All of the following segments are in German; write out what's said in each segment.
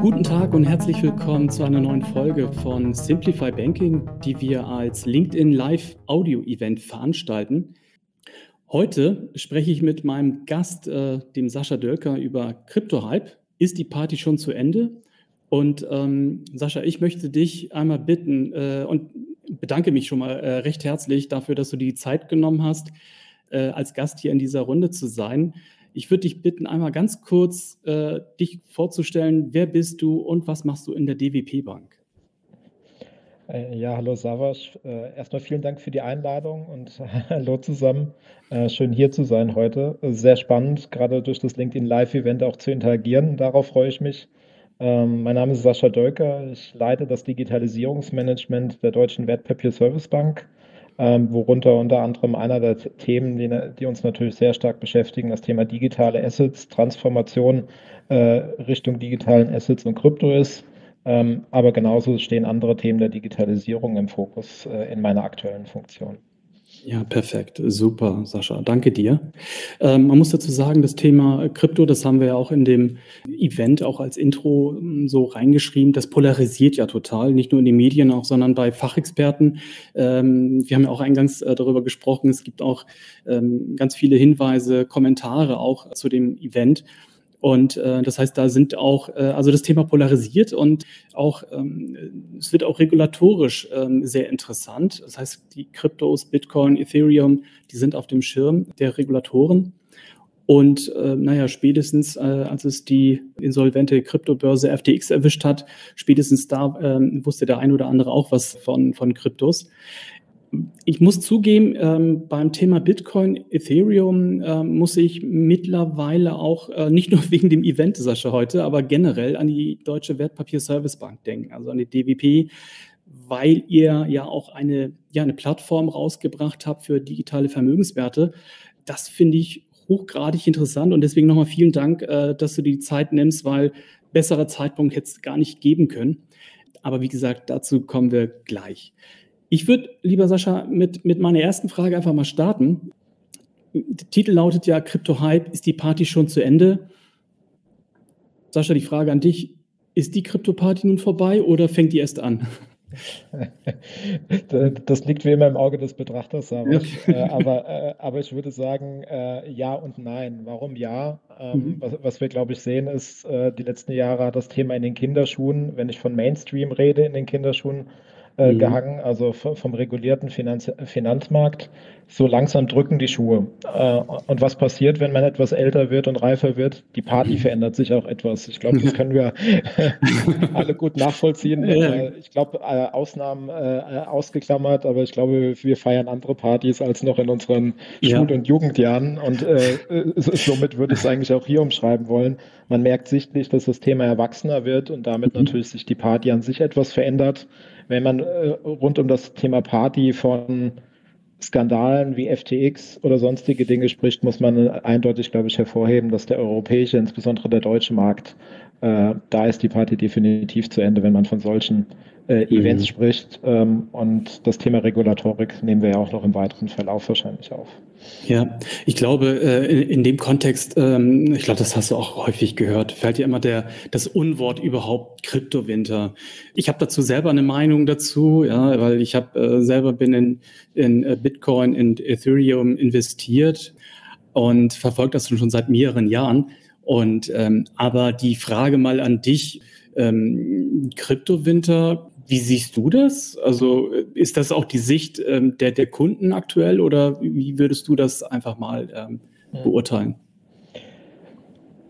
Guten Tag und herzlich willkommen zu einer neuen Folge von Simplify Banking, die wir als LinkedIn Live Audio Event veranstalten. Heute spreche ich mit meinem Gast, äh, dem Sascha Dölker, über Krypto-Hype. Ist die Party schon zu Ende? Und ähm, Sascha, ich möchte dich einmal bitten äh, und bedanke mich schon mal äh, recht herzlich dafür, dass du die Zeit genommen hast, äh, als Gast hier in dieser Runde zu sein. Ich würde dich bitten, einmal ganz kurz äh, dich vorzustellen. Wer bist du und was machst du in der DWP Bank? Äh, ja, hallo Savas. Äh, erstmal vielen Dank für die Einladung und hallo zusammen. Äh, schön hier zu sein heute. Sehr spannend, gerade durch das LinkedIn Live-Event auch zu interagieren. Darauf freue ich mich. Ähm, mein Name ist Sascha Dölker. Ich leite das Digitalisierungsmanagement der Deutschen Wertpapier Service Bank ähm, worunter unter anderem einer der Themen, die, die, uns natürlich sehr stark beschäftigen, das Thema digitale Assets, Transformation äh, Richtung digitalen Assets und Krypto ist. Ähm, aber genauso stehen andere Themen der Digitalisierung im Fokus äh, in meiner aktuellen Funktion. Ja, perfekt. Super, Sascha. Danke dir. Ähm, man muss dazu sagen, das Thema Krypto, das haben wir ja auch in dem Event auch als Intro ähm, so reingeschrieben, das polarisiert ja total, nicht nur in den Medien auch, sondern bei Fachexperten. Ähm, wir haben ja auch eingangs äh, darüber gesprochen, es gibt auch ähm, ganz viele Hinweise, Kommentare auch zu dem Event. Und äh, das heißt, da sind auch, äh, also das Thema polarisiert und auch, ähm, es wird auch regulatorisch ähm, sehr interessant. Das heißt, die Kryptos, Bitcoin, Ethereum, die sind auf dem Schirm der Regulatoren. Und äh, naja, spätestens äh, als es die insolvente Kryptobörse FTX erwischt hat, spätestens da äh, wusste der ein oder andere auch was von, von Kryptos. Ich muss zugeben, ähm, beim Thema Bitcoin, Ethereum äh, muss ich mittlerweile auch, äh, nicht nur wegen dem Event, Sascha, heute, aber generell an die Deutsche Wertpapier-Service-Bank denken, also an die DWP, weil ihr ja auch eine, ja, eine Plattform rausgebracht habt für digitale Vermögenswerte. Das finde ich hochgradig interessant und deswegen nochmal vielen Dank, äh, dass du die Zeit nimmst, weil besserer Zeitpunkt hätte es gar nicht geben können. Aber wie gesagt, dazu kommen wir gleich. Ich würde, lieber Sascha, mit, mit meiner ersten Frage einfach mal starten. Der Titel lautet ja Crypto Hype, ist die Party schon zu Ende? Sascha, die Frage an dich, ist die Krypto-Party nun vorbei oder fängt die erst an? Das liegt wie immer im Auge des Betrachters, ja. äh, aber, äh, aber ich würde sagen, äh, ja und nein. Warum ja? Ähm, mhm. was, was, wir, glaube ich, sehen, ist, die letzten Jahre hat das Thema in den Kinderschuhen, wenn ich von Mainstream rede, in den Kinderschuhen, äh, mhm. gehangen, also vom regulierten Finanz Finanzmarkt. So langsam drücken die Schuhe. Äh, und was passiert, wenn man etwas älter wird und reifer wird? Die Party mhm. verändert sich auch etwas. Ich glaube, das können wir alle gut nachvollziehen. Äh, ich glaube, äh, Ausnahmen äh, ausgeklammert, aber ich glaube, wir feiern andere Partys als noch in unseren ja. Schul- und Jugendjahren. Und somit würde ich es eigentlich auch hier umschreiben wollen. Man merkt sichtlich, dass das Thema erwachsener wird und damit mhm. natürlich sich die Party an sich etwas verändert wenn man äh, rund um das Thema Party von Skandalen wie FTX oder sonstige Dinge spricht, muss man eindeutig, glaube ich, hervorheben, dass der europäische, insbesondere der deutsche Markt, äh, da ist die Party definitiv zu Ende, wenn man von solchen äh, Events mhm. spricht. Ähm, und das Thema Regulatorik nehmen wir ja auch noch im weiteren Verlauf wahrscheinlich auf. Ja, ich glaube, äh, in, in, dem Kontext, ähm, ich glaube, das hast du auch häufig gehört, fällt dir immer der, das Unwort überhaupt Kryptowinter. Ich habe dazu selber eine Meinung dazu, ja, weil ich habe äh, selber bin in, in äh, Bitcoin und Ethereum investiert und verfolge das schon seit mehreren Jahren. Und ähm, aber die Frage mal an dich, ähm, Kryptowinter, wie siehst du das? Also ist das auch die Sicht ähm, der, der Kunden aktuell oder wie würdest du das einfach mal ähm, hm. beurteilen?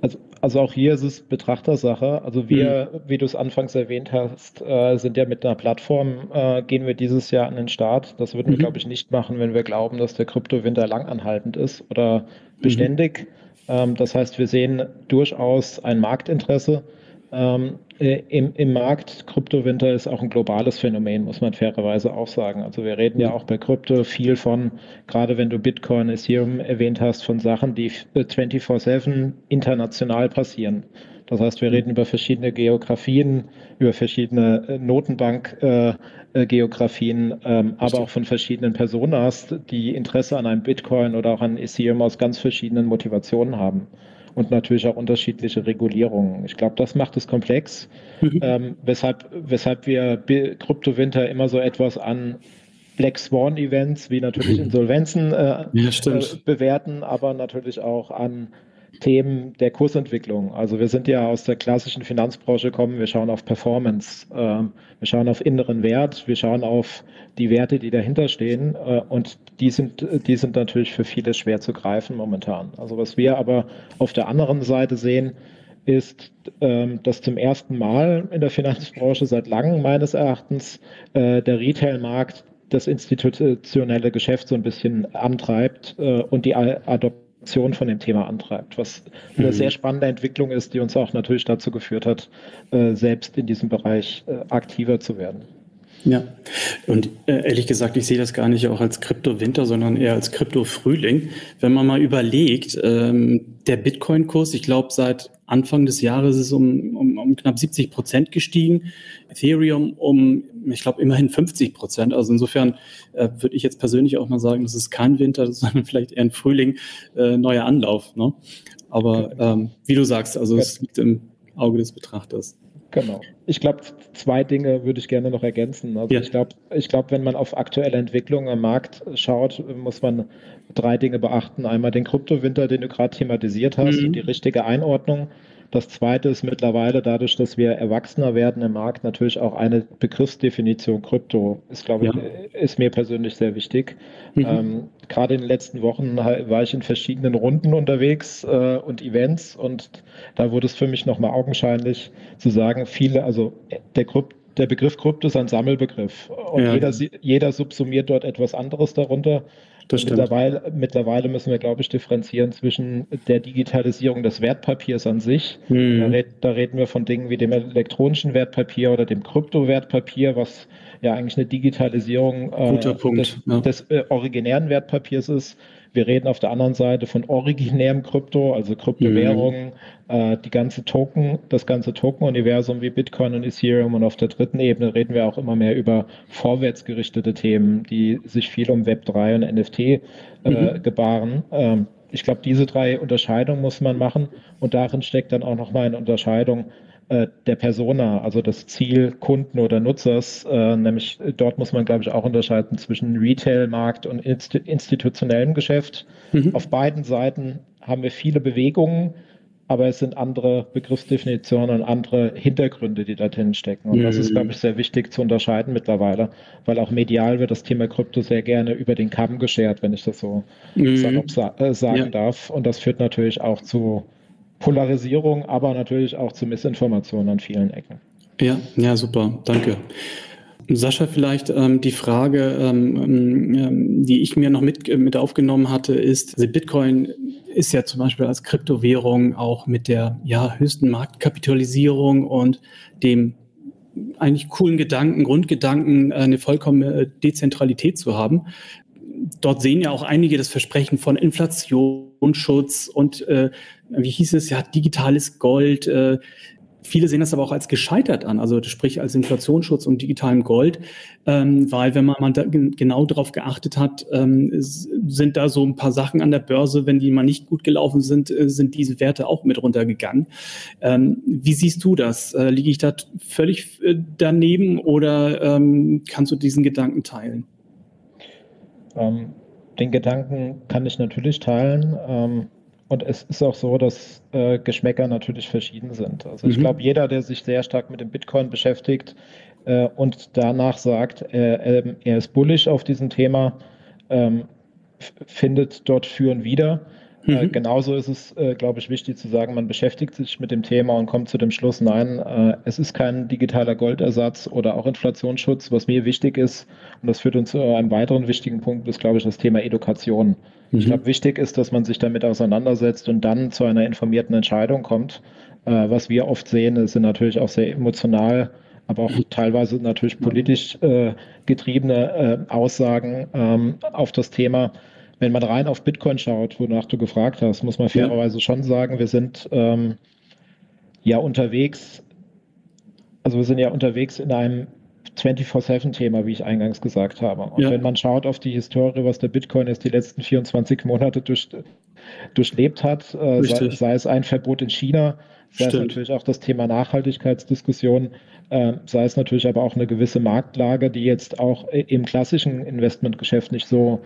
Also, also auch hier ist es Betrachtersache. Also wir, mhm. wie du es anfangs erwähnt hast, äh, sind ja mit einer Plattform, äh, gehen wir dieses Jahr an den Start. Das würden mhm. wir, glaube ich, nicht machen, wenn wir glauben, dass der Kryptowinter langanhaltend ist oder mhm. beständig. Mhm. Ähm, das heißt, wir sehen durchaus ein Marktinteresse ähm, äh, im, im Markt, Kryptowinter ist auch ein globales Phänomen, muss man fairerweise auch sagen. Also wir reden ja auch bei Krypto viel von, gerade wenn du Bitcoin, Ethereum erwähnt hast, von Sachen, die 24-7 international passieren. Das heißt, wir reden über verschiedene Geografien, über verschiedene äh, Notenbank-Geografien, äh, ähm, aber auch von verschiedenen Personas, die Interesse an einem Bitcoin oder auch an Ethereum aus ganz verschiedenen Motivationen haben. Und natürlich auch unterschiedliche Regulierungen. Ich glaube, das macht es komplex, mhm. ähm, weshalb, weshalb wir Kryptowinter immer so etwas an Black Swan Events wie natürlich Insolvenzen äh, ja, äh, bewerten, aber natürlich auch an Themen der Kursentwicklung. Also wir sind ja aus der klassischen Finanzbranche gekommen, wir schauen auf Performance, äh, wir schauen auf inneren Wert, wir schauen auf die Werte, die dahinter stehen äh, und die sind, die sind natürlich für viele schwer zu greifen momentan. Also was wir aber auf der anderen Seite sehen, ist, ähm, dass zum ersten Mal in der Finanzbranche seit langem meines Erachtens äh, der Retail-Markt das institutionelle Geschäft so ein bisschen antreibt äh, und die Adoption von dem Thema antreibt, was eine mhm. sehr spannende Entwicklung ist, die uns auch natürlich dazu geführt hat, äh, selbst in diesem Bereich äh, aktiver zu werden. Ja, und äh, ehrlich gesagt, ich sehe das gar nicht auch als Krypto-Winter, sondern eher als Krypto-Frühling. Wenn man mal überlegt, ähm, der Bitcoin-Kurs, ich glaube, seit Anfang des Jahres ist es um, um, um knapp 70 Prozent gestiegen, Ethereum um, ich glaube, immerhin 50 Prozent. Also insofern äh, würde ich jetzt persönlich auch mal sagen, das ist kein Winter, sondern vielleicht eher ein Frühling, äh, neuer Anlauf. Ne? Aber ähm, wie du sagst, also es liegt im Auge des Betrachters. Genau. Ich glaube, zwei Dinge würde ich gerne noch ergänzen. Also ja. ich glaube, ich glaube, wenn man auf aktuelle Entwicklungen am Markt schaut, muss man drei Dinge beachten. Einmal den Kryptowinter, den du gerade thematisiert hast, mhm. die richtige Einordnung. Das zweite ist mittlerweile dadurch, dass wir erwachsener werden im Markt, natürlich auch eine Begriffsdefinition Krypto ist, glaube ja. ich, ist mir persönlich sehr wichtig. Mhm. Ähm, Gerade in den letzten Wochen war ich in verschiedenen Runden unterwegs äh, und Events und da wurde es für mich nochmal augenscheinlich zu sagen, viele, also der Krypto der Begriff Krypto ist ein Sammelbegriff und ja. jeder, jeder subsumiert dort etwas anderes darunter. Das mittlerweile, mittlerweile müssen wir, glaube ich, differenzieren zwischen der Digitalisierung des Wertpapiers an sich. Mhm. Da, red, da, reden wir von Dingen wie dem elektronischen Wertpapier oder dem Kryptowertpapier, was ja eigentlich eine Digitalisierung äh, des, ja. des äh, originären Wertpapiers ist. Wir reden auf der anderen Seite von originärem Krypto, also Kryptowährungen, mhm. äh, die ganze Token, das ganze Token-Universum wie Bitcoin und Ethereum. Und auf der dritten Ebene reden wir auch immer mehr über vorwärtsgerichtete Themen, die sich viel um Web3 und NFT äh, mhm. gebaren. Ähm, ich glaube, diese drei Unterscheidungen muss man machen und darin steckt dann auch nochmal eine Unterscheidung äh, der Persona, also das Ziel Kunden oder Nutzers, äh, nämlich dort muss man, glaube ich, auch unterscheiden zwischen Retail-Markt und inst institutionellem Geschäft. Mhm. Auf beiden Seiten haben wir viele Bewegungen, aber es sind andere Begriffsdefinitionen und andere Hintergründe, die da drin stecken. Und mhm. das ist, mhm. glaube ich, sehr wichtig zu unterscheiden mittlerweile, weil auch medial wird das Thema Krypto sehr gerne über den Kamm geschert, wenn ich das so mhm. äh, sagen ja. darf. Und das führt natürlich auch zu Polarisierung, aber natürlich auch zu Missinformationen an vielen Ecken. Ja, ja, super, danke. Sascha, vielleicht ähm, die Frage, ähm, ähm, die ich mir noch mit, äh, mit aufgenommen hatte, ist, also Bitcoin ist ja zum Beispiel als Kryptowährung auch mit der ja, höchsten Marktkapitalisierung und dem eigentlich coolen Gedanken, Grundgedanken, eine vollkommene Dezentralität zu haben. Dort sehen ja auch einige das Versprechen von Inflationsschutz und äh, wie hieß es, ja, digitales Gold. Äh, viele sehen das aber auch als gescheitert an, also sprich als Inflationsschutz und digitalem Gold, ähm, weil wenn man, man da genau darauf geachtet hat, ähm, sind da so ein paar Sachen an der Börse, wenn die mal nicht gut gelaufen sind, äh, sind diese Werte auch mit runtergegangen. Ähm, wie siehst du das? Äh, liege ich da völlig äh, daneben oder ähm, kannst du diesen Gedanken teilen? Ähm, den Gedanken kann ich natürlich teilen. Ähm, und es ist auch so, dass äh, Geschmäcker natürlich verschieden sind. Also ich mhm. glaube, jeder, der sich sehr stark mit dem Bitcoin beschäftigt äh, und danach sagt, äh, er ist bullish auf diesem Thema, ähm, findet dort Für und Äh, mhm. genauso ist es, äh, glaube ich, wichtig zu sagen, man beschäftigt sich mit dem Thema und kommt zu dem Schluss, nein, äh, es ist kein digitaler Goldersatz oder auch Inflationsschutz. Was mir wichtig ist, und das führt uns zu einem weiteren wichtigen Punkt, ist, glaube ich, das Thema Education. Mhm. Ich glaube, wichtig ist, dass man sich damit auseinandersetzt und dann zu einer informierten Entscheidung kommt. Äh, was wir oft sehen, sind natürlich auch sehr emotional aber auch teilweise natürlich politisch äh, getriebene äh, Aussagen ähm, auf das Thema wenn man rein auf Bitcoin schaut, wonach du gefragt hast, muss man fairerweise ja. schon sagen, wir sind ähm, ja unterwegs, also wir sind ja unterwegs in einem 24-7-Thema, wie ich eingangs gesagt habe. Und ja. wenn man schaut auf die Historie, was der Bitcoin jetzt die letzten 24 Monate durch, durchlebt hat, äh, sei, sei, es ein Verbot in China, sei Stimmt. es natürlich auch das Thema Nachhaltigkeitsdiskussion, äh, sei es natürlich aber auch eine gewisse Marktlage, die jetzt auch im klassischen Investmentgeschäft nicht so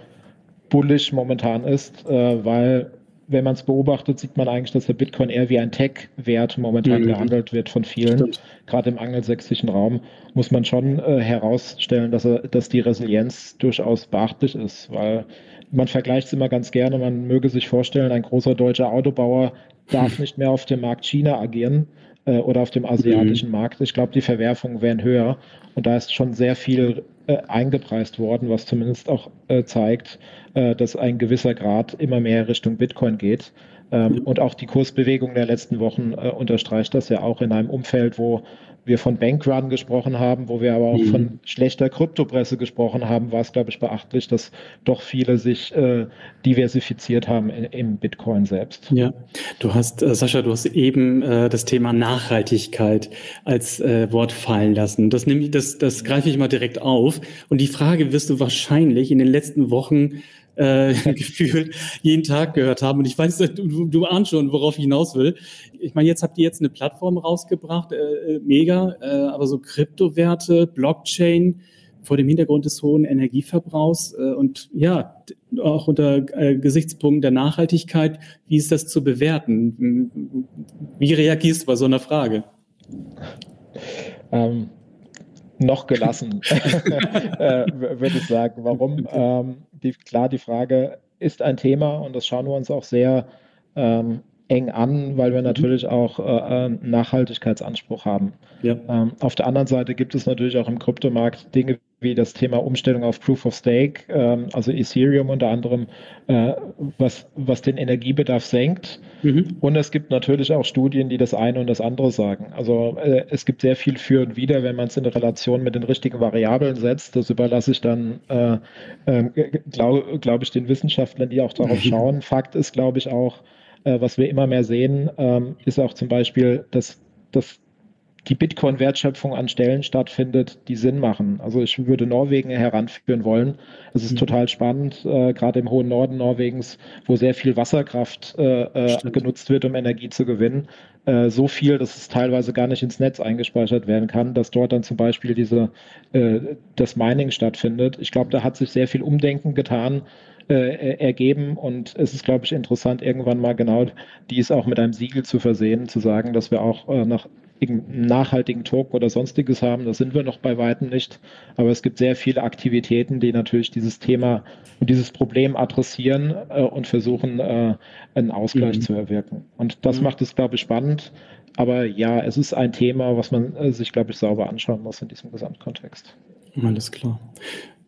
bullish momentan ist, äh, weil wenn man es beobachtet, sieht man eigentlich, dass der Bitcoin eher wie ein Tech-Wert momentan mhm. gehandelt wird von vielen. Gerade im angelsächsischen Raum muss man schon äh, herausstellen, dass, er, dass die Resilienz durchaus beachtlich ist, weil man vergleicht es immer ganz gerne. Man möge sich vorstellen, ein großer deutscher Autobauer darf nicht mehr auf dem Markt China agieren äh, oder auf dem asiatischen mhm. Markt. Ich glaube, die Verwerfungen wären höher. Und da ist schon sehr viel äh, eingepreist worden, was zumindest auch äh, zeigt, äh, dass ein gewisser Grad immer mehr Richtung Bitcoin geht. Ähm, und auch die Kursbewegung der letzten Wochen äh, unterstreicht das ja auch in einem Umfeld, wo wir von Bankrun gesprochen haben, wo wir aber auch mhm. von schlechter Kryptopresse gesprochen haben, war es, glaube ich, beachtlich, dass doch viele sich äh, diversifiziert haben in, im Bitcoin selbst. Ja, du hast, äh, Sascha, du hast eben äh, das Thema Nachhaltigkeit als äh, Wort fallen lassen. Das, nehm, das, das greife ich mal direkt auf. Und die Frage wirst du wahrscheinlich in den letzten Wochen äh, gefühlt jeden Tag gehört haben. Und ich weiß, du, du ahnst schon, worauf ich hinaus will. Ich meine, jetzt habt ihr jetzt eine Plattform rausgebracht, äh, äh, mega, äh, aber so Kryptowerte, Blockchain vor dem Hintergrund des hohen Energieverbrauchs äh, und ja, auch unter äh, Gesichtspunkten der Nachhaltigkeit, wie ist das zu bewerten? Wie reagierst du bei so einer Frage? Ähm, noch gelassen, äh, würde ich sagen. Warum? Ähm, die, klar, die Frage ist ein Thema und das schauen wir uns auch sehr ähm, eng an, weil wir mhm. natürlich auch äh, einen Nachhaltigkeitsanspruch haben. Ja. Ähm, auf der anderen Seite gibt es natürlich auch im Kryptomarkt Dinge wie das Thema Umstellung auf Proof of Stake, ähm, also Ethereum unter anderem, äh, was, was den Energiebedarf senkt. Mhm. Und es gibt natürlich auch Studien, die das eine und das andere sagen. Also äh, es gibt sehr viel für und wider, wenn man es in Relation mit den richtigen Variablen setzt. Das überlasse ich dann, äh, äh, glaube glaub ich, den Wissenschaftlern, die auch darauf schauen. Fakt ist, glaube ich, auch, äh, was wir immer mehr sehen, ähm, ist auch zum Beispiel, dass, dass die Bitcoin-Wertschöpfung an Stellen stattfindet, die Sinn machen. Also ich würde Norwegen heranführen wollen. Es ist mhm. total spannend, äh, gerade im hohen Norden Norwegens, wo sehr viel Wasserkraft äh, äh genutzt wird, um Energie zu gewinnen. Äh, so viel, dass es teilweise gar nicht ins Netz eingespeichert werden kann, dass dort dann zum Beispiel diese, äh, das Mining stattfindet. Ich glaube, da hat sich sehr viel Umdenken getan äh, ergeben. Und es ist, glaube ich, interessant, irgendwann mal genau dies auch mit einem Siegel zu versehen, zu sagen, dass wir auch äh, nach nachhaltigen Token oder sonstiges haben. Das sind wir noch bei Weitem nicht. Aber es gibt sehr viele Aktivitäten, die natürlich dieses Thema und dieses Problem adressieren äh, und versuchen, äh, einen Ausgleich mhm. zu erwirken. Und das mhm. macht es, glaube ich, spannend. Aber ja, es ist ein Thema, was man äh, sich, glaube ich, sauber anschauen muss in diesem Gesamtkontext. Alles klar.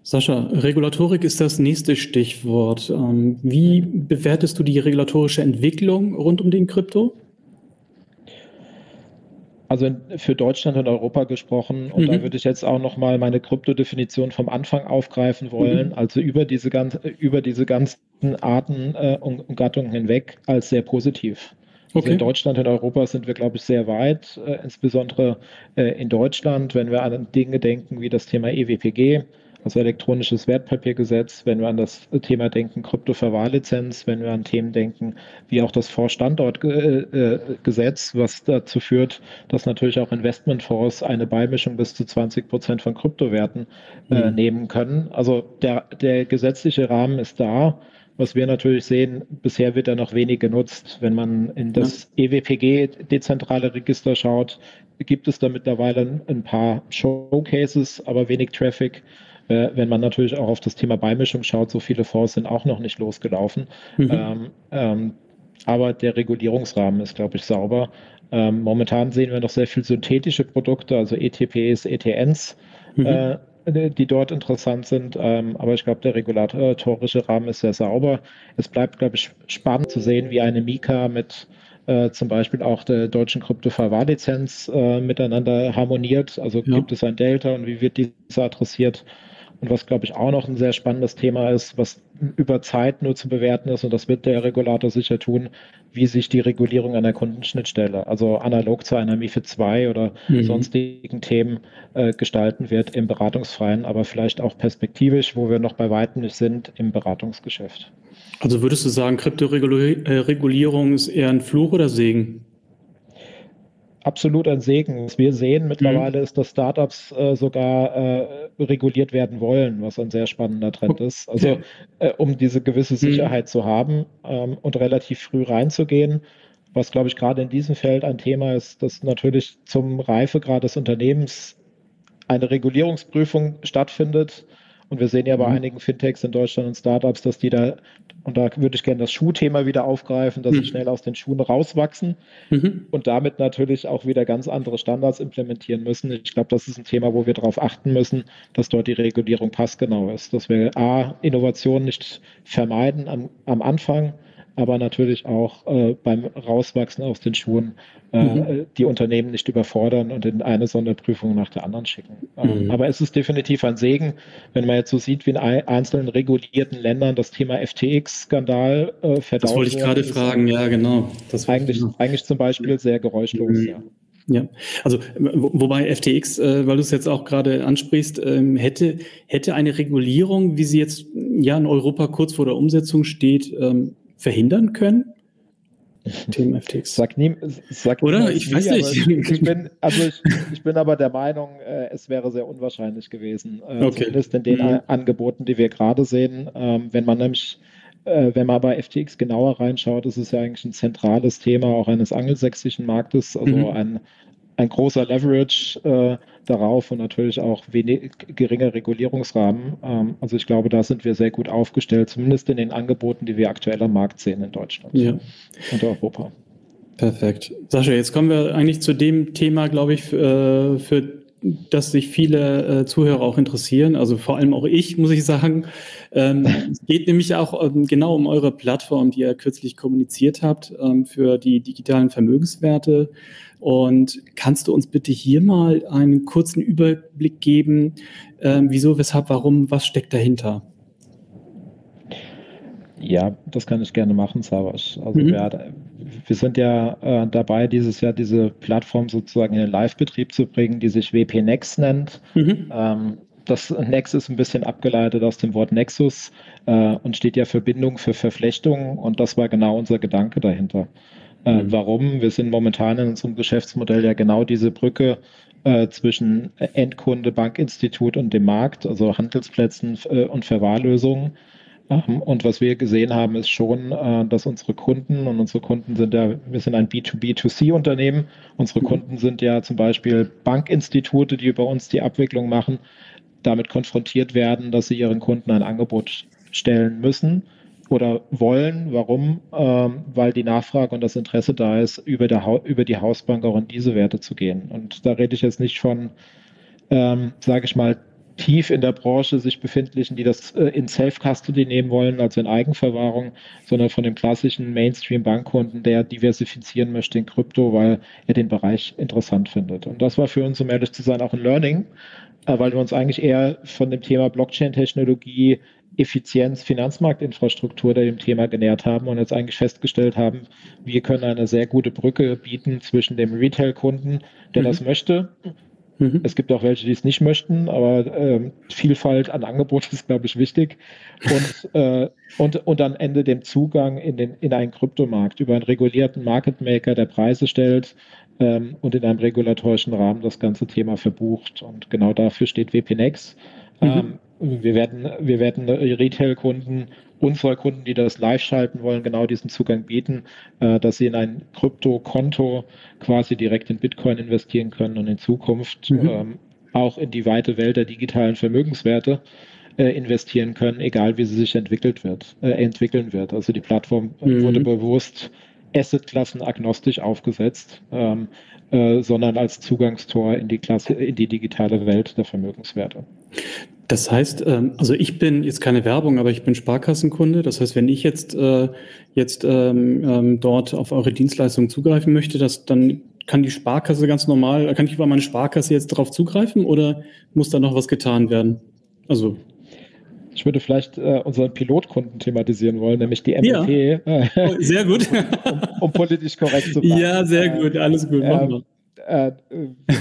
Sascha, Regulatorik ist das nächste Stichwort. Ähm, wie bewertest du die regulatorische Entwicklung rund um den Krypto? Also für Deutschland und Europa gesprochen, und mhm. da würde ich jetzt auch nochmal meine Kryptodefinition vom Anfang aufgreifen wollen, mhm. also über diese, ganz, über diese ganzen Arten äh, und Gattungen hinweg als sehr positiv. Also okay. in Deutschland und Europa sind wir, glaube ich, sehr weit, äh, insbesondere äh, in Deutschland, wenn wir an Dinge denken wie das Thema EWPG, also elektronisches Wertpapiergesetz, wenn wir an das Thema denken, Kryptoverwahrlizenz, wenn wir an Themen denken, wie auch das Vorstandortgesetz, was dazu führt, dass natürlich auch Investmentfonds eine Beimischung bis zu 20 Prozent von Kryptowerten äh, mhm. nehmen können. Also der, der gesetzliche Rahmen ist da. Was wir natürlich sehen, bisher wird er noch wenig genutzt. Wenn man in das ja. EWPG dezentrale Register schaut, gibt es da mittlerweile ein paar Showcases, aber wenig Traffic. Äh, wenn man natürlich auch auf das Thema Beimischung schaut, so viele Fonds sind auch noch nicht losgelaufen. Mhm. Ähm, ähm, aber der Regulierungsrahmen ist, glaube ich, sauber. Ähm, momentan sehen wir noch sehr viel synthetische Produkte, also ETPs, ETNs, mhm. äh, die dort interessant sind. Ähm, aber ich glaube, der regulatorische Rahmen ist sehr sauber. Es bleibt, glaube ich, spannend zu sehen, wie eine Mika mit äh, zum Beispiel auch der deutschen Kryptoverwahrlizenz äh, miteinander harmoniert. Also ja. gibt es ein Delta und wie wird diese adressiert? Und was, glaube ich, auch noch ein sehr spannendes Thema ist, was über Zeit nur zu bewerten ist, und das wird der Regulator sicher tun, wie sich die Regulierung einer Kundenschnittstelle, also analog zu einer MIFID 2 oder mhm. sonstigen Themen äh, gestalten wird im beratungsfreien, aber vielleicht auch perspektivisch, wo wir noch bei weitem nicht sind, im Beratungsgeschäft. Also würdest du sagen, Kryptoregulierung ist eher ein Fluch oder Segen? Absolut ein Segen. Was wir sehen mittlerweile mhm. ist, dass Startups äh, sogar äh, reguliert werden wollen, was ein sehr spannender Trend ist. Also äh, um diese gewisse mhm. Sicherheit mhm. zu haben ähm, und relativ früh reinzugehen. Was, glaube ich, gerade in diesem Feld ein Thema ist, dass natürlich zum Reifegrad des Unternehmens eine Regulierungsprüfung stattfindet und wir sehen ja bei mhm. einigen Fintechs in Deutschland und Startups, dass die da, und da würde ich gerne das Schuhthema wieder aufgreifen, dass mhm. sie schnell aus den Schuhen rauswachsen mhm. und damit natürlich auch wieder ganz andere Standards implementieren müssen. Ich glaube, das ist ein Thema, wo wir darauf achten müssen, dass dort die Regulierung passgenau ist, dass wir A, Innovation nicht vermeiden am, am Anfang, aber natürlich auch äh, beim Rauswachsen aus den Schuhen äh, mhm. die Unternehmen nicht überfordern und in eine Sonderprüfung nach der anderen schicken. Ähm, mhm. Aber es ist definitiv ein Segen, wenn man jetzt so sieht, wie in einzelnen regulierten Ländern das Thema FTX-Skandal äh, verdaut Das wollte ich gerade fragen, ja, genau. Das eigentlich, genau. eigentlich zum Beispiel sehr geräuschlos, mhm. ja. Ja, also wobei FTX, äh, weil du es jetzt auch gerade ansprichst, ähm, hätte, hätte eine Regulierung, wie sie jetzt ja in Europa kurz vor der Umsetzung steht, ähm, verhindern können? Thema FTX. Sag nie, sag Oder? Ich weiß nicht. Ich, ich, bin, also ich, ich, bin aber der Meinung, äh, es wäre sehr unwahrscheinlich gewesen. Äh, okay. Zumindest in den mhm. Angeboten, die wir gerade sehen. Ähm, wenn man nämlich, äh, wenn man bei FTX genauer reinschaut, ist es ja eigentlich ein zentrales Thema auch eines angelsächsischen Marktes, also mhm. ein, ein großer Leverage äh, darauf und natürlich auch wenig, geringer Regulierungsrahmen. Ähm, also ich glaube, da sind wir sehr gut aufgestellt, zumindest in den Angeboten, die wir aktuell am Markt sehen in Deutschland ja. und Europa. Perfekt. Sascha, jetzt kommen wir eigentlich zu dem Thema, glaube ich, für, äh, für das sich viele äh, Zuhörer auch interessieren, also vor allem auch ich, muss ich sagen. Ähm, es geht nämlich auch ähm, genau um eure Plattform, die ihr kürzlich kommuniziert habt ähm, für die digitalen Vermögenswerte. Und kannst du uns bitte hier mal einen kurzen Überblick geben, ähm, wieso, weshalb, warum, was steckt dahinter? Ja, das kann ich gerne machen, Savas. Also mhm. wir, wir, sind ja äh, dabei, dieses Jahr diese Plattform sozusagen in den Live-Betrieb zu bringen, die sich WP Next nennt. Mhm. Ähm, das Next ist ein bisschen abgeleitet aus dem Wort Nexus äh, und steht ja Verbindung für Verflechtung und das war genau unser Gedanke dahinter. Äh, mhm. Warum? Wir sind momentan in unserem Geschäftsmodell ja genau diese Brücke äh, zwischen Endkunde, Bankinstitut und dem Markt, also Handelsplätzen äh, und Verwahrlösungen. Und was wir gesehen haben, ist schon, äh, dass unsere Kunden und unsere Kunden sind ja, wir sind ein B2B2C-Unternehmen. Unsere mhm. Kunden sind ja zum Beispiel Bankinstitute, die über uns die Abwicklung machen, damit konfrontiert werden, dass sie ihren Kunden ein Angebot stellen müssen oder wollen. Warum? Ähm, weil die Nachfrage und das Interesse da ist, über, der über die Hausbank auch in diese Werte zu gehen. Und da rede ich jetzt nicht von, ähm, sage ich mal, tief in der Branche sich befindlichen, die das äh, in Self-Custody nehmen wollen, also in Eigenverwahrung, sondern von dem klassischen Mainstream-Bankkunden, der diversifizieren möchte in Krypto, weil er den Bereich interessant findet. Und das war für uns, um ehrlich zu sein, auch ein Learning, äh, weil wir uns eigentlich eher von dem Thema Blockchain-Technologie Effizienz, Finanzmarktinfrastruktur dem Thema genährt haben und jetzt eigentlich festgestellt haben, wir können eine sehr gute Brücke bieten zwischen dem Retail-Kunden, der mhm. das möchte. Mhm. Es gibt auch welche, die es nicht möchten, aber äh, Vielfalt an Angebot ist, glaube ich, wichtig. Und, äh, und, und am Ende dem Zugang in, den, in einen Kryptomarkt über einen regulierten Market Maker, der Preise stellt ähm, und in einem regulatorischen Rahmen das ganze Thema verbucht. Und genau dafür steht WPNex. Mhm. Ähm, wir werden, wir werden Retail-Kunden, unsere Kunden, die das live schalten wollen, genau diesen Zugang bieten, äh, dass sie in ein Krypto-Konto quasi direkt in Bitcoin investieren können und in Zukunft mhm. ähm, auch in die weite Welt der digitalen Vermögenswerte äh, investieren können, egal wie sie sich entwickelt wird, äh, entwickeln wird. Also die Plattform mhm. wurde bewusst Asset-Klassen agnostisch aufgesetzt, ähm, äh, sondern als Zugangstor in die Klasse, in die digitale Welt der Vermögenswerte. Das heißt, ähm, also ich bin jetzt keine Werbung, aber ich bin Sparkassenkunde. Das heißt, wenn ich jetzt, äh, jetzt ähm, ähm, dort auf eure Dienstleistung zugreifen möchte, dass dann kann die Sparkasse ganz normal, kann ich über meine Sparkasse jetzt darauf zugreifen oder muss da noch was getan werden? Also ich würde vielleicht äh, unseren Pilotkunden thematisieren wollen, nämlich die MLP. Ja. Oh, sehr gut. um, um, politisch korrekt zu bleiben. Ja, sehr gut, alles gut. Äh, äh,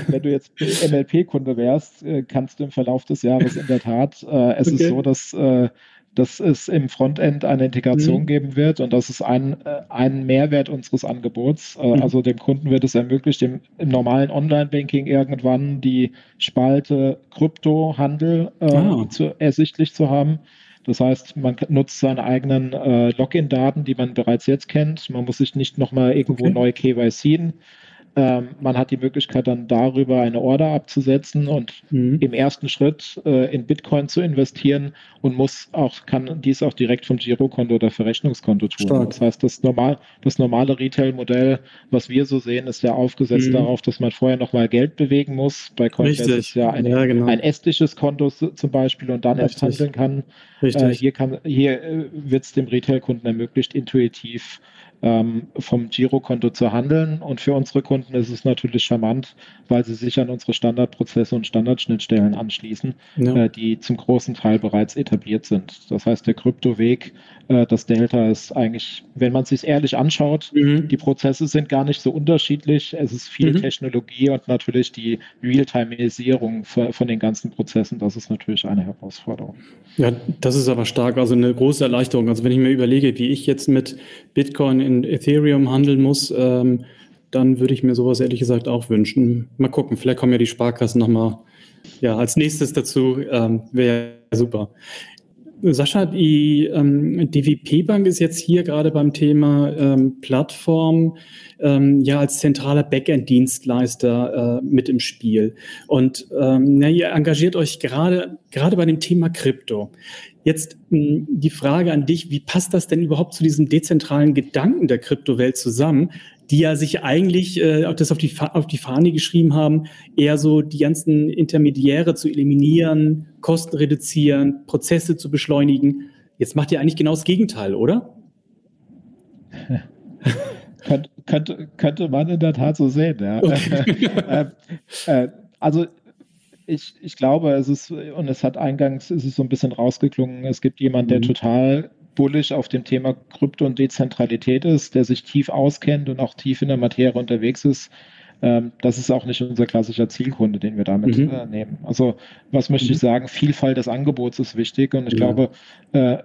wenn du jetzt MLP-Kunde wärst, äh, kannst du im Verlauf des Jahres in der Tat, äh, es okay. ist so, dass äh, dass es im Frontend eine Integration mhm. geben wird und das ist ein, äh, ein Mehrwert unseres Angebots. Äh, mhm. Also dem Kunden wird es ermöglicht, im, im normalen Online-Banking irgendwann die Spalte Kryptohandel äh, ah. zu, ersichtlich zu haben. Das heißt, man nutzt seine eigenen äh, Login-Daten, die man bereits jetzt kennt. Man muss sich nicht nochmal irgendwo okay. neu KYCen. Ähm, man hat die Möglichkeit dann darüber eine Order abzusetzen und mhm. im ersten Schritt äh, in Bitcoin zu investieren und muss auch, kann dies auch direkt vom Girokonto oder Verrechnungskonto tun. Stark. Das heißt, das, normal, das normale Retail-Modell, was wir so sehen, ist ja aufgesetzt mhm. darauf, dass man vorher nochmal Geld bewegen muss. Bei Coinbase ist ja, eine, ja genau. ein estnisches Konto zum Beispiel und dann Richtig. erst handeln kann. Äh, hier hier äh, wird es dem Retail-Kunden ermöglicht, intuitiv ähm, vom Girokonto zu handeln. Und für unsere Kunden ist es natürlich charmant, weil sie sich an unsere Standardprozesse und Standardschnittstellen anschließen, ja. äh, die zum großen Teil bereits etabliert sind. Das heißt, der Kryptoweg, äh, das Delta ist eigentlich, wenn man es sich ehrlich anschaut, mhm. die Prozesse sind gar nicht so unterschiedlich. Es ist viel mhm. Technologie und natürlich die Realtimeisierung von den ganzen Prozessen, das ist natürlich eine Herausforderung. Ja, das ist aber stark, also eine große Erleichterung. Also wenn ich mir überlege, wie ich jetzt mit Bitcoin in Ethereum handeln muss, ähm, dann würde ich mir sowas ehrlich gesagt auch wünschen. Mal gucken, vielleicht kommen ja die Sparkassen nochmal ja, als nächstes dazu. Ähm, Wäre super. Sascha, die ähm, DWP Bank ist jetzt hier gerade beim Thema ähm, Plattform ähm, ja als zentraler Backend-Dienstleister äh, mit im Spiel. Und ähm, na, ihr engagiert euch gerade gerade bei dem Thema Krypto. Jetzt mh, hm, die Frage an dich, wie passt das denn überhaupt zu diesem dezentralen Gedanken der Kryptowelt zusammen, die ja sich eigentlich äh, das auf die, auf die Fahne geschrieben haben, eher so die ganzen Intermediäre zu eliminieren, Kosten reduzieren, Prozesse zu beschleunigen. Jetzt macht ihr eigentlich genau das Gegenteil, oder? Könnt, könnte, könnte man in der Tat so sehen, ja. Okay. äh, äh, also ich, ich glaube, es ist, und es hat eingangs, ist es so ein bisschen rausgeklungen, es gibt jemanden, der mhm. total bullish auf dem Thema Krypto und Dezentralität ist, der sich tief auskennt und auch tief in der Materie unterwegs ist, ähm, das ist auch nicht unser klassischer Zielkunde, den wir damit mhm. äh, nehmen. Also was möchte mhm. ich sagen? Vielfalt des Angebots ist wichtig und ich ja. glaube, äh,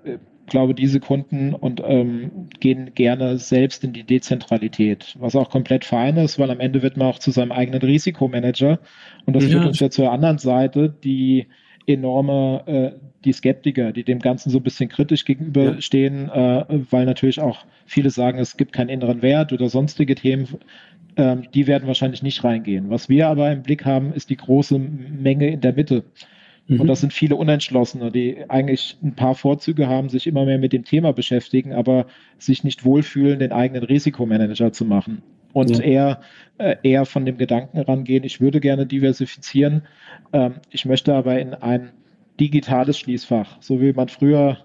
glaube, diese Kunden und ähm, gehen gerne selbst in die Dezentralität, was auch komplett fein ist, weil am Ende wird man auch zu seinem eigenen Risikomanager und das ja. führt uns ja zur anderen Seite, die enorme äh, die Skeptiker, die dem Ganzen so ein bisschen kritisch gegenüberstehen, ja. äh, weil natürlich auch viele sagen, es gibt keinen inneren Wert oder sonstige Themen, ähm, die werden wahrscheinlich nicht reingehen. Was wir aber im Blick haben, ist die große Menge in der Mitte. Mhm. Und das sind viele Unentschlossene, die eigentlich ein paar Vorzüge haben, sich immer mehr mit dem Thema beschäftigen, aber sich nicht wohlfühlen, den eigenen Risikomanager zu machen und ja. eher, äh, eher von dem Gedanken rangehen, ich würde gerne diversifizieren, ähm, ich möchte aber in ein digitales Schließfach, so wie man früher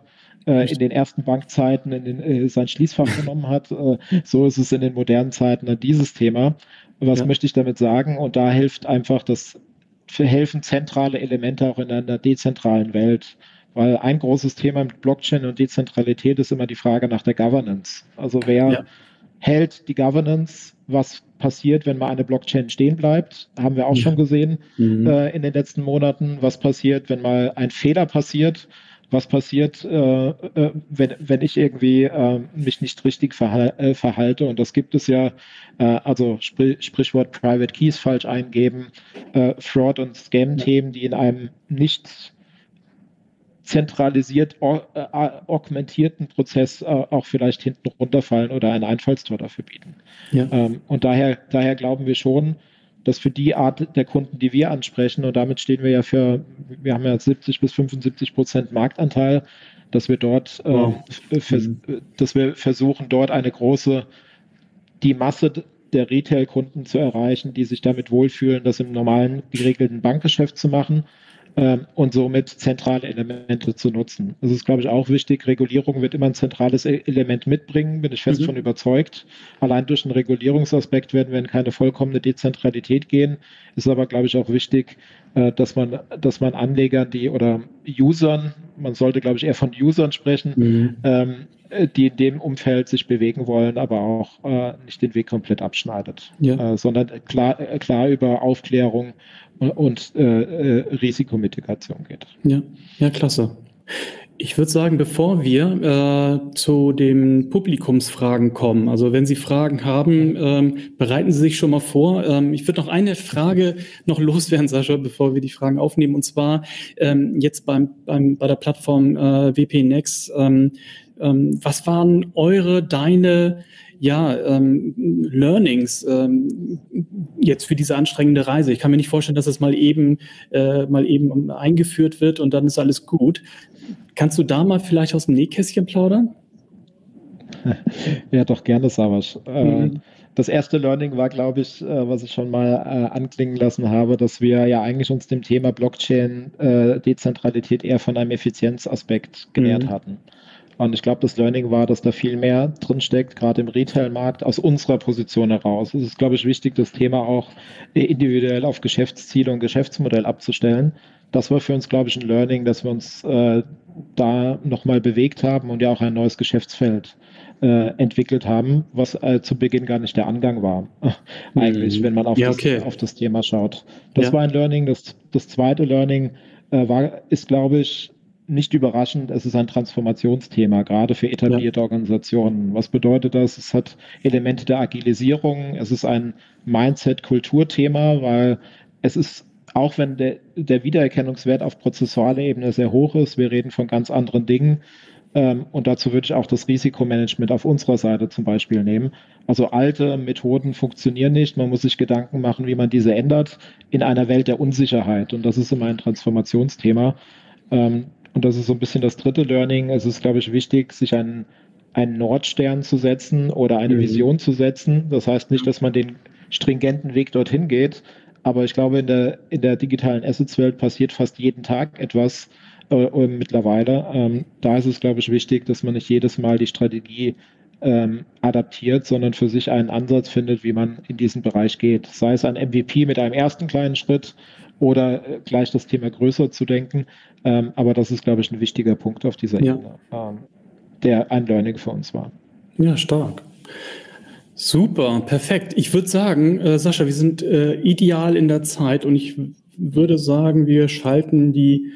äh, in den ersten Bankzeiten in den, äh, sein Schließfach genommen hat. Äh, so ist es in den modernen Zeiten dieses Thema. Was ja. möchte ich damit sagen? Und da hilft einfach das helfen zentrale Elemente auch in einer dezentralen Welt. Weil ein großes Thema mit Blockchain und Dezentralität ist immer die Frage nach der Governance. Also wer ja. hält die Governance? Was passiert, wenn mal eine Blockchain stehen bleibt? Haben wir auch ja. schon gesehen mhm. äh, in den letzten Monaten. Was passiert, wenn mal ein Fehler passiert? Was passiert, äh, äh, wenn, wenn ich irgendwie äh, mich nicht richtig verhal äh, verhalte. Und das gibt es ja, äh, also Spr Sprichwort Private Keys falsch eingeben, Fraud- und Scam-Themen, die in einem nicht zentralisiert augmentierten Prozess auch vielleicht hinten runterfallen oder ein Einfallstor dafür bieten. Ja. Ähm, und daher, daher glauben wir schon, dass für die Art der Kunden, die wir ansprechen, und damit stehen wir ja für, wir haben ja 70 bis 75 Prozent Marktanteil, dass wir dort, äh, wow. äh, dass wir versuchen, dort eine große, die Masse der Retail-Kunden zu erreichen, die sich damit wohlfühlen, das im normalen geregelten Bankgeschäft zu machen ähm, und somit zentrale Elemente zu nutzen. Das ist, glaube ich, auch wichtig. Regulierung wird immer ein zentrales e- Element mitbringen, bin ich fest mhm. von überzeugt. Allein durch den Regulierungsaspekt werden wir in keine vollkommene Dezentralität gehen. Ist aber, glaube ich, auch wichtig, dass man, dass man Anlegern, die oder Usern, man sollte, glaube ich, eher von Usern sprechen, mhm. ähm, die in dem Umfeld sich bewegen wollen, aber auch äh, nicht den Weg komplett abschneidet, ja. äh, sondern klar, äh, klar über Aufklärung und, und äh, äh, Risikomitigation geht. Ja, ja, klasse. Ich würde sagen, bevor wir äh, zu den Publikumsfragen kommen, also wenn Sie Fragen haben, ähm, bereiten Sie sich schon mal vor. Ähm, ich würde noch eine Frage noch loswerden, Sascha, bevor wir die Fragen aufnehmen. Und zwar ähm, jetzt beim, beim, bei der Plattform äh, WP Next. Ähm, ähm, was waren eure, deine ja, ähm, Learnings ähm, jetzt für diese anstrengende Reise. Ich kann mir nicht vorstellen, dass es mal eben, äh, mal eben eingeführt wird und dann ist alles gut. Kannst du da mal vielleicht aus dem Nähkästchen plaudern? Ja, doch gerne, Savas. Äh, mhm. Das erste Learning war, glaube ich, äh, was ich schon mal äh, anklingen lassen habe, dass wir ja eigentlich uns dem Thema Blockchain-Dezentralität eher von einem Effizienzaspekt genähert mhm. hatten. Und ich glaube, das Learning war, dass da viel mehr drinsteckt, gerade im Retail-Markt, aus unserer Position heraus. Es ist, glaube ich, wichtig, das Thema auch individuell auf Geschäftsziele und Geschäftsmodell abzustellen. Das war für uns, glaube ich, ein Learning, dass wir uns äh, da nochmal bewegt haben und ja auch ein neues Geschäftsfeld äh, entwickelt haben, was äh, zu Beginn gar nicht der Angang war, eigentlich, mhm. wenn man auf, ja, okay. das, auf, das, Thema schaut. Das ja. war ein Learning. Das, das zweite Learning äh, war, ist, glaube ich, nicht überraschend, es ist ein Transformationsthema, gerade für etablierte ja. Organisationen. Was bedeutet das? Es hat Elemente der Agilisierung, es ist ein Mindset-Kulturthema, weil es ist, auch wenn der, der Wiedererkennungswert auf prozessualer Ebene sehr hoch ist, wir reden von ganz anderen Dingen. Ähm, und dazu würde ich auch das Risikomanagement auf unserer Seite zum Beispiel nehmen. Also alte Methoden funktionieren nicht. Man muss sich Gedanken machen, wie man diese ändert in einer Welt der Unsicherheit. Und das ist immer ein Transformationsthema. Ähm, und das ist so ein bisschen das dritte Learning. Es ist, glaube ich, wichtig, sich einen, einen Nordstern zu setzen oder eine mhm. Vision zu setzen. Das heißt nicht, dass man den stringenten Weg dorthin geht, aber ich glaube, in der, in der digitalen Assets-Welt passiert fast jeden Tag etwas äh, äh, mittlerweile. Ähm, da ist es, glaube ich, wichtig, dass man nicht jedes Mal die Strategie ähm, adaptiert, sondern für sich einen Ansatz findet, wie man in diesen Bereich geht. Sei es ein MVP mit einem ersten kleinen Schritt oder äh, gleich das Thema größer zu denken. Ähm, aber das ist, glaube ich, ein wichtiger Punkt auf dieser ja. Ebene, ähm, der ein Learning für uns war. Ja, stark. Super, perfekt. Ich würde sagen, äh, Sascha, wir sind äh, ideal in der Zeit und ich würde sagen, wir schalten die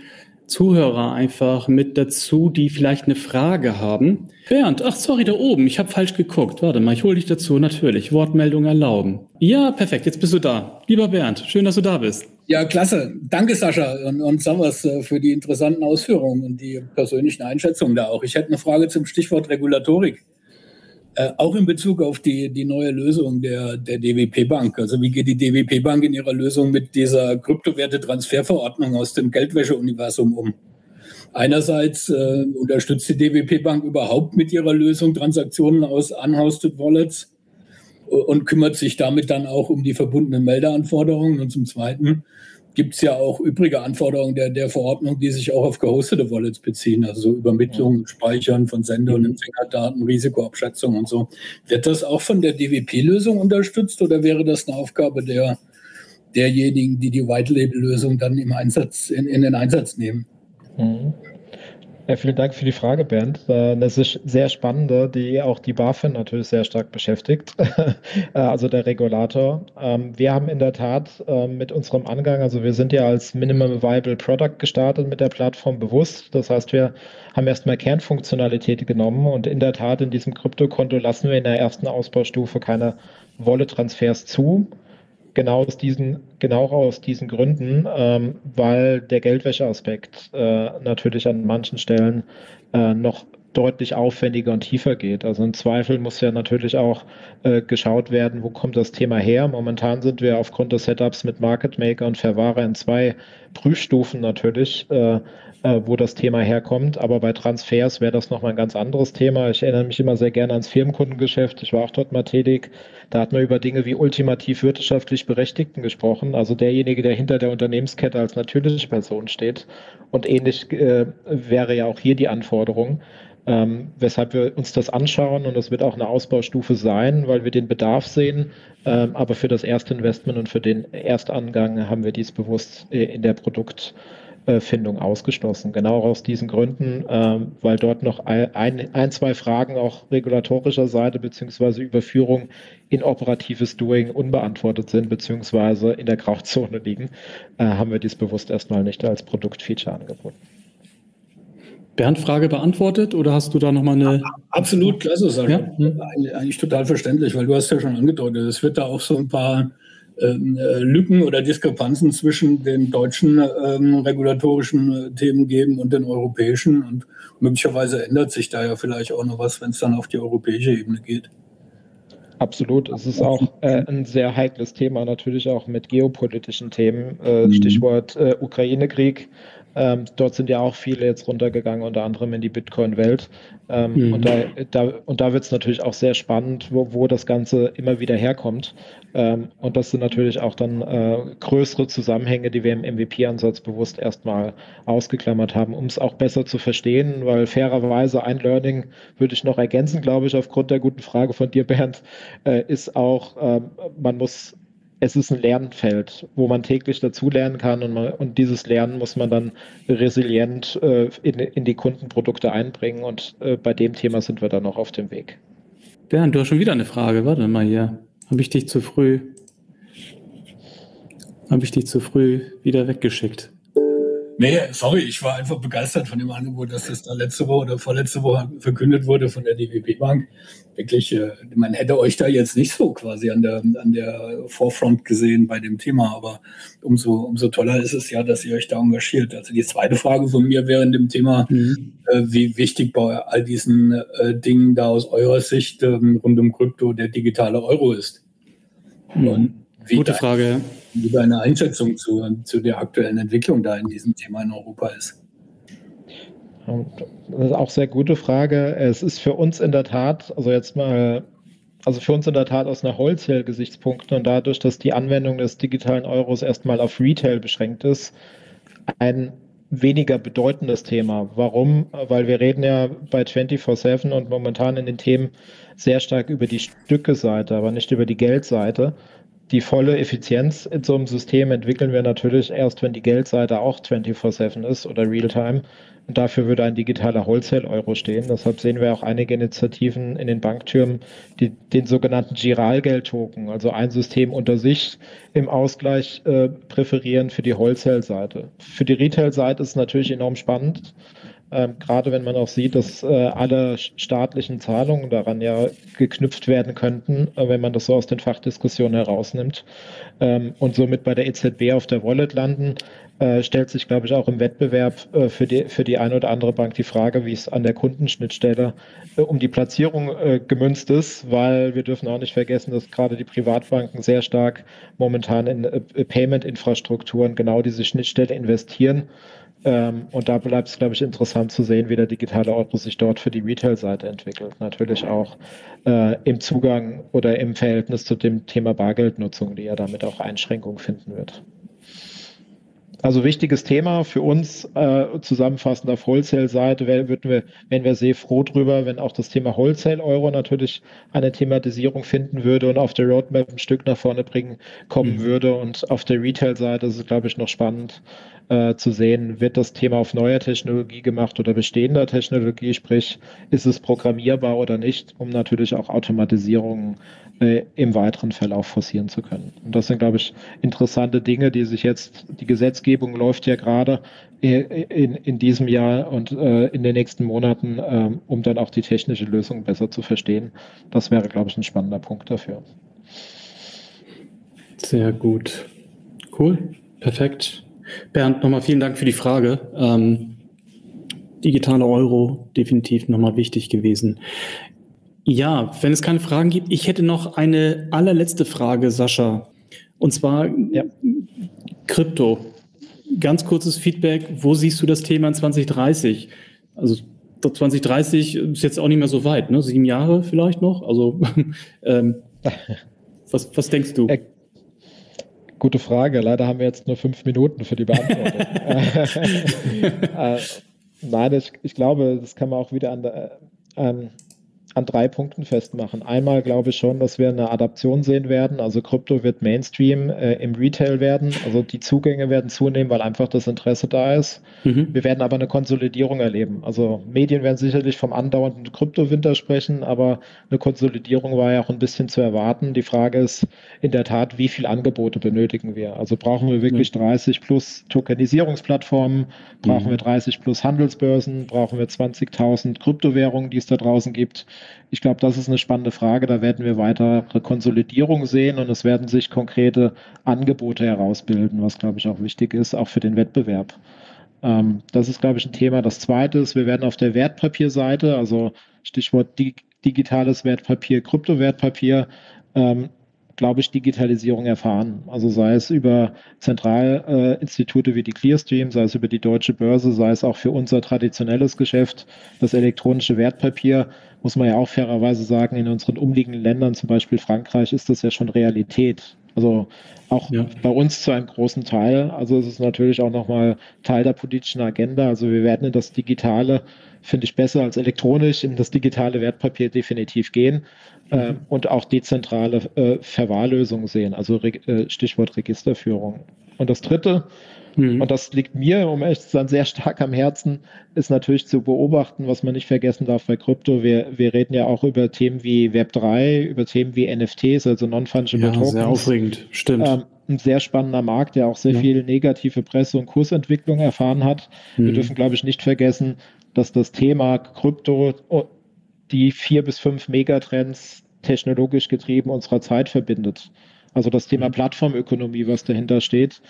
Zuhörer einfach mit dazu, die vielleicht eine Frage haben. Bernd, ach sorry, da oben, ich habe falsch geguckt. Warte mal, ich hole dich dazu, natürlich. Wortmeldung erlauben. Ja, perfekt, jetzt bist du da. Lieber Bernd, schön, dass du da bist. Ja, klasse. Danke, Sascha und, und Savas äh, für die interessanten Ausführungen und die persönlichen Einschätzungen da auch. Ich hätte eine Frage zum Stichwort Regulatorik. Äh, auch in Bezug auf die, die neue Lösung der, der DWP Bank. Also wie geht die DWP Bank in ihrer Lösung mit dieser Kryptowerte-Transferverordnung aus dem Geldwäsche-Universum um? Einerseits äh, unterstützt die DWP Bank überhaupt mit ihrer Lösung Transaktionen aus Unhosted Wallets und kümmert sich damit dann auch um die verbundenen Meldeanforderungen. Und zum Zweiten gibt es ja auch übrige Anforderungen der, der Verordnung, die sich auch auf gehostete Wallets beziehen, also so Übermittlung, Speichern von Sender- und Empfängerdaten, Risikoabschätzung und so. Wird das auch von der DWP-Lösung unterstützt oder wäre das eine Aufgabe der, derjenigen, die die White-Label-Lösung dann im Einsatz, in, in den Einsatz nehmen? Mhm. Ja, vielen Dank für die Frage, Bernd. Das ist sehr spannende, die auch die BaFin natürlich sehr stark beschäftigt, äh, also der Regulator. Ähm, wir haben in der Tat ähm, mit unserem Angang, also wir sind ja als Minimum Viable Product gestartet mit der Plattform bewusst. Das heißt, wir haben erstmal Kernfunktionalität genommen und in der Tat in diesem Kryptokonto lassen wir in der ersten Ausbaustufe keine Wallet-Transfers zu genau aus diesen, genau aus diesen Gründen, ähm, weil der Geldwäscheaspekt äh, natürlich an manchen Stellen äh, noch deutlich aufwendiger und tiefer geht. Also im Zweifel muss ja natürlich auch äh, geschaut werden, wo kommt das Thema her. Momentan sind wir aufgrund des Setups mit Market Maker und Verwahrer in zwei Prüfstufen natürlich, äh, äh, wo das Thema herkommt. Aber bei Transfers wäre das nochmal ein ganz anderes Thema. Ich erinnere mich immer sehr gerne ans Firmenkundengeschäft. Ich war auch dort mal tätig. Da hat man über Dinge wie ultimativ wirtschaftlich Berechtigten gesprochen. Also derjenige, der hinter der Unternehmenskette als natürliche Person steht. Und ähnlich äh, wäre ja auch hier die Anforderung. Ähm, weshalb wir uns das anschauen und das wird auch eine Ausbaustufe sein, weil wir den Bedarf sehen. Ähm, aber für das erste Investment und für den Erstangang haben wir dies bewusst äh, in der Produktfindung ausgeschlossen. Genau aus diesen Gründen, ähm, weil dort noch ein, ein, zwei Fragen auch regulatorischer Seite beziehungsweise Überführung in operatives Doing unbeantwortet sind beziehungsweise in der Grauzone liegen, äh, haben wir dies bewusst erstmal nicht als Produktfeature angeboten. Bernd, Frage beantwortet oder hast du da nochmal eine. Absolut, klasse, Sascha. Ja? Hm. Eigentlich, eigentlich, total verständlich, weil du hast ja schon angedeutet, es wird da auch so ein paar ähm, äh, Lücken oder Diskrepanzen zwischen den deutschen ähm, regulatorischen äh, Themen geben und den europäischen. Und möglicherweise ändert sich da ja vielleicht auch noch was, wenn es dann auf die europäische Ebene geht. Absolut. Es ist auch äh, ein sehr heikles Thema, natürlich auch mit geopolitischen Themen. Äh, mhm. Stichwort äh, Ukraine-Krieg ähm, dort sind ja auch viele jetzt runtergegangen, unter anderem in die Bitcoin-Welt. Ähm, mhm. Und da, da, und da wird es natürlich auch sehr spannend, wo, wo das Ganze immer wieder herkommt. Ähm, und das sind natürlich auch dann äh, größere Zusammenhänge, die wir im MVP-Ansatz bewusst erstmal ausgeklammert haben, um es auch besser zu verstehen, weil fairerweise ein Learning würde ich noch ergänzen, glaube ich, aufgrund der guten Frage von dir, Bernd, äh, ist auch, äh, man muss es ist ein Lernfeld, wo man täglich dazulernen kann und, man, und dieses Lernen muss man dann resilient äh, in, in, die Kundenprodukte einbringen und äh, bei dem Thema sind wir dann noch auf dem Weg. Bernd, du hast schon wieder eine Frage. Warte mal hier. Habe ich dich zu früh? Habe ich dich zu früh wieder weggeschickt? Nee, sorry, ich war einfach begeistert von dem Angebot, dass das da letzte Woche oder vorletzte Woche verkündet wurde von der DWP Bank. Wirklich, äh, man hätte euch da jetzt nicht so quasi an der, an der Forefront gesehen bei dem Thema, aber umso, umso toller ist es ja, dass ihr euch da engagiert. Also die zweite Frage von mir während dem Thema, mhm. äh, wie wichtig bei all diesen äh, Dingen da aus eurer Sicht ähm, rund um Krypto der digitale Euro ist. Mhm. Und wie Gute Frage. Wie deine Einschätzung zu, zu der aktuellen Entwicklung da in diesem Thema in Europa ist? Das ist auch eine sehr gute Frage. Es ist für uns in der Tat, also jetzt mal, also für uns in der Tat aus einer Wholesale-Gesichtspunkten und dadurch, dass die Anwendung des digitalen Euros erstmal auf Retail beschränkt ist, ein weniger bedeutendes Thema. Warum? Weil wir reden ja bei 24-7 und momentan in den Themen sehr stark über die Stücke-Seite, aber nicht über die Geldseite die volle Effizienz in so einem System entwickeln wir natürlich erst, wenn die Geldseite auch 24-7 ist oder Realtime. Und dafür würde ein digitaler Wholesale-Euro stehen. Deshalb sehen wir auch einige Initiativen in den Banktürmen, die den sogenannten Giralgeld-Token, also ein System unter sich im Ausgleich äh, präferieren für die Wholesale-Seite. Für die Retail-Seite ist es natürlich enorm spannend. Ähm, gerade wenn man auch sieht, dass äh, alle staatlichen Zahlungen daran ja geknüpft werden könnten, äh, wenn man das so aus den Fachdiskussionen herausnimmt ähm, und somit bei der EZB auf der Wallet landen, äh, stellt sich, glaube ich, auch im Wettbewerb äh, für, die, für die eine oder andere Bank die Frage, wie es an der Kundenschnittstelle äh, um die Platzierung äh, gemünzt ist, weil wir dürfen auch nicht vergessen, dass gerade die Privatbanken sehr stark momentan in Payment-Infrastrukturen genau diese Schnittstelle investieren ähm, und da bleibt es, glaube ich, interessant zu sehen, wie der digitale Euro sich dort für die Retail-Seite entwickelt. Natürlich auch äh, im Zugang oder im Verhältnis zu dem Thema Bargeldnutzung, die ja damit auch Einschränkungen finden wird. Also wichtiges Thema für uns, äh, zusammenfassend auf Wholesale-Seite, würden wir, wären wir sehr froh drüber, wenn auch das Thema Wholesale-Euro natürlich eine Thematisierung finden würde und auf der Roadmap ein Stück nach vorne bringen kommen mhm. würde. Und auf der Retail-Seite ist es, glaube ich, noch spannend, äh, zu sehen, wird das Thema auf neuer Technologie gemacht oder bestehender Technologie, sprich, ist es programmierbar oder nicht, um natürlich auch Automatisierungen äh, im weiteren Verlauf forcieren zu können. Und das sind, glaube ich, interessante Dinge, die sich jetzt, die Gesetzgebung läuft ja gerade in, in diesem Jahr und äh, in den nächsten Monaten, äh, um dann auch die technische Lösung besser zu verstehen. Das wäre, glaube ich, ein spannender Punkt dafür. Sehr gut. Cool. Perfekt. Bernd, nochmal vielen Dank für die Frage. Ähm, digitale Euro, definitiv nochmal wichtig gewesen. Ja, wenn es keine Fragen gibt, ich hätte noch eine allerletzte Frage, Sascha. Und zwar ja. Krypto. ganz kurzes Feedback. Wo siehst du das Thema in 2030? Also 2030 ist jetzt auch nicht mehr so weit, ne? Sieben Jahre vielleicht noch. Also ähm, was, was denkst du? Äh, gute Frage. Leider haben wir jetzt nur fünf Minuten für die Beantwortung. äh, nein, ich, ich, glaube, das kann man auch wieder an der, äh, an drei Punkten festmachen. Einmal glaube ich schon, dass wir eine Adaption sehen werden. Also Krypto wird Mainstream äh, im Retail werden. Also die Zugänge werden zunehmen, weil einfach das Interesse da ist. Mhm. Wir werden aber eine Konsolidierung erleben. Also Medien werden sicherlich vom andauernden Kryptowinter sprechen, aber eine Konsolidierung war ja auch ein bisschen zu erwarten. Die Frage ist in der Tat, wie viele Angebote benötigen wir? Also brauchen wir wirklich mhm. 30 plus Tokenisierungsplattformen? Brauchen mhm. wir 30 plus Handelsbörsen? Brauchen wir 20.000 Kryptowährungen, die es da draußen gibt? Ich glaube, das ist eine spannende Frage. Da werden wir weitere Konsolidierung sehen und es werden sich konkrete Angebote herausbilden, was, glaube ich, auch wichtig ist, auch für den Wettbewerb. Ähm, das ist, glaube ich, ein Thema. Das zweite ist, wir werden auf der Wertpapierseite, also Stichwort digitales Wertpapier, Kryptowertpapier, ähm, glaube ich, Digitalisierung erfahren. Also sei es über Zentralinstitute wie die Clearstream, sei es über die Deutsche Börse, sei es auch für unser traditionelles Geschäft, das elektronische Wertpapier, muss man ja auch fairerweise sagen, in unseren umliegenden Ländern, zum Beispiel Frankreich, ist das ja schon Realität. Also auch ja. bei uns zu einem großen Teil. Also es ist natürlich auch nochmal Teil der politischen Agenda. Also wir werden in das Digitale, finde ich besser als elektronisch, in das digitale Wertpapier definitiv gehen äh, und auch dezentrale äh, Verwahrlösungen sehen, also Re äh, Stichwort Registerführung. Und das Dritte, mhm. und das liegt mir, um echt zu sein, sehr stark am Herzen, ist natürlich zu beobachten, was man nicht vergessen darf bei Krypto. Wir, wir reden ja auch über Themen wie Web3, über Themen wie NFTs, also Non-Fungible ja, Tokens. Sehr aufregend, stimmt. Ähm, ein sehr spannender Markt, der auch sehr ja. viel negative Presse- und Kursentwicklung erfahren hat. Mhm. Wir dürfen, glaube ich, nicht vergessen, dass das Thema Krypto die vier bis fünf Megatrends technologisch getrieben unserer Zeit verbindet. Also das Thema mhm. Plattformökonomie, was dahinter steht,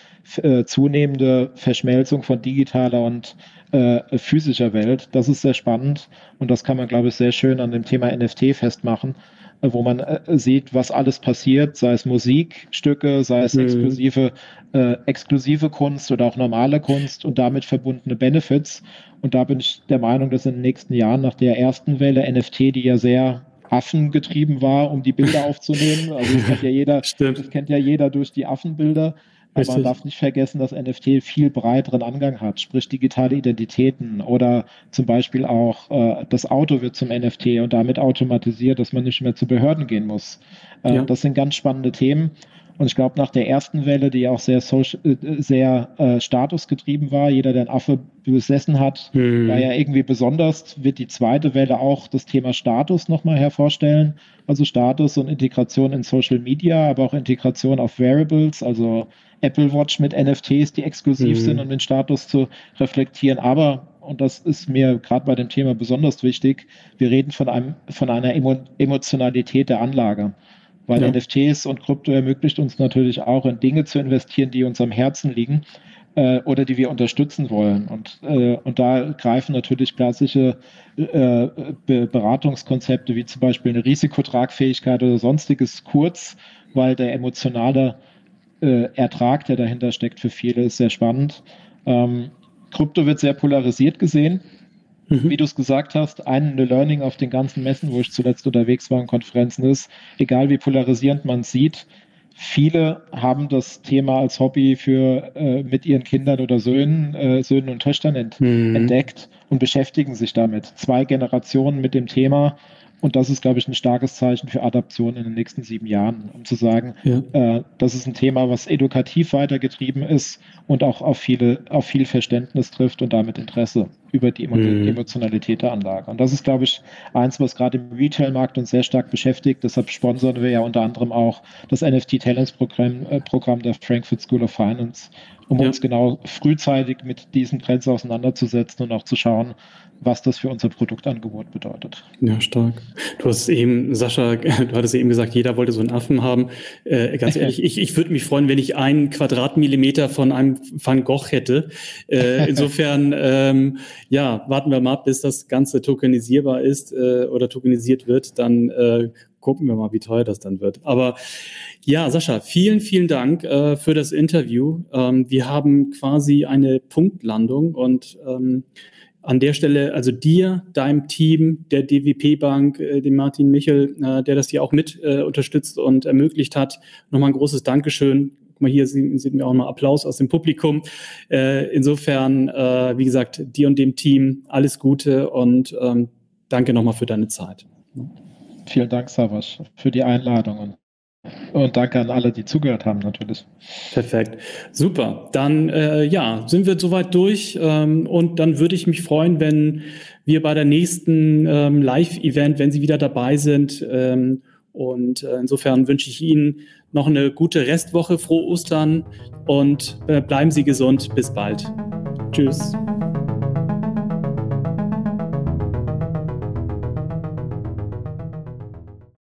äh, zunehmende Verschmelzung von digitaler und äh, physischer Welt, das ist sehr spannend und das kann man, glaube ich, sehr schön an dem Thema NFT festmachen, wo man äh, sieht, was alles passiert, sei es Musikstücke, sei es mhm. exklusive, äh, exklusive Kunst oder auch normale Kunst und damit verbundene Benefits. Und da bin ich der Meinung, dass in den nächsten Jahren nach der ersten Welle NFT, die ja sehr Affen getrieben war, um die Bilder aufzunehmen. Also das kennt ja jeder, das kennt ja jeder durch die Affenbilder. Aber Richtig. man darf nicht vergessen, dass NFT viel breiteren Angang hat, sprich digitale Identitäten oder zum Beispiel auch äh, das Auto wird zum NFT und damit automatisiert, dass man nicht mehr zu Behörden gehen muss. Äh, ja. Das sind ganz spannende Themen. Und ich glaube, nach der ersten Welle, die auch sehr, social, äh, sehr äh, statusgetrieben war, jeder, der einen Affe besessen hat, mhm. war ja irgendwie besonders, wird die zweite Welle auch das Thema Status nochmal hervorstellen. Also Status und Integration in Social Media, aber auch Integration auf Variables, also Apple Watch mit NFTs, die exklusiv mhm. sind, um den Status zu reflektieren. Aber und das ist mir gerade bei dem Thema besonders wichtig, wir reden von, einem, von einer Emo Emotionalität der Anlage. Weil ja. NFTs und Krypto ermöglicht uns natürlich auch in Dinge zu investieren, die uns am Herzen liegen äh, oder die wir unterstützen wollen. Und, äh, und da greifen natürlich klassische äh, Be Beratungskonzepte wie zum Beispiel eine Risikotragfähigkeit oder sonstiges kurz, weil der emotionale äh, Ertrag, der dahinter steckt, für viele ist sehr spannend. Ähm, Krypto wird sehr polarisiert gesehen. Mhm. Wie du es gesagt hast, ein Learning auf den ganzen Messen, wo ich zuletzt unterwegs war und Konferenzen ist, egal wie polarisierend man sieht, viele haben das Thema als Hobby für äh, mit ihren Kindern oder Söhnen, äh, Söhnen und Töchtern ent mhm. entdeckt und beschäftigen sich damit. Zwei Generationen mit dem Thema und das ist, glaube ich, ein starkes Zeichen für Adaption in den nächsten sieben Jahren, um zu sagen, ja. äh, das ist ein Thema, was edukativ weitergetrieben ist und auch auf, viele, auf viel Verständnis trifft und damit Interesse über die mhm. Emotionalität der Anlage. Und das ist, glaube ich, eins, was gerade im Retail-Markt uns sehr stark beschäftigt. Deshalb sponsern wir ja unter anderem auch das NFT Talents Programm, äh, Programm der Frankfurt School of Finance, um ja. uns genau frühzeitig mit diesen Trends auseinanderzusetzen und auch zu schauen, was das für unser Produktangebot bedeutet. Ja, stark. Du hast eben, Sascha, du hattest eben gesagt, jeder wollte so einen Affen haben. Äh, ganz ehrlich, ich, ich würde mich freuen, wenn ich einen Quadratmillimeter von einem Van Gogh hätte. Äh, insofern, ähm, ja, warten wir mal ab, bis das Ganze tokenisierbar ist äh, oder tokenisiert wird. Dann äh, gucken wir mal, wie teuer das dann wird. Aber ja, Sascha, vielen, vielen Dank äh, für das Interview. Ähm, wir haben quasi eine Punktlandung und ähm, an der Stelle, also dir, deinem Team, der DWP Bank, äh, dem Martin Michel, äh, der das hier auch mit äh, unterstützt und ermöglicht hat, nochmal ein großes Dankeschön. Guck mal, hier sehen, sehen wir auch mal Applaus aus dem Publikum. Äh, insofern, äh, wie gesagt, dir und dem Team alles Gute und ähm, danke nochmal für deine Zeit. Vielen Dank, Savas, für die Einladung und danke an alle, die zugehört haben, natürlich. Perfekt. Super. Dann äh, ja, sind wir soweit durch. Ähm, und dann würde ich mich freuen, wenn wir bei der nächsten ähm, Live-Event, wenn Sie wieder dabei sind. Ähm, und äh, insofern wünsche ich Ihnen noch eine gute Restwoche, frohe Ostern und äh, bleiben Sie gesund. Bis bald. Tschüss.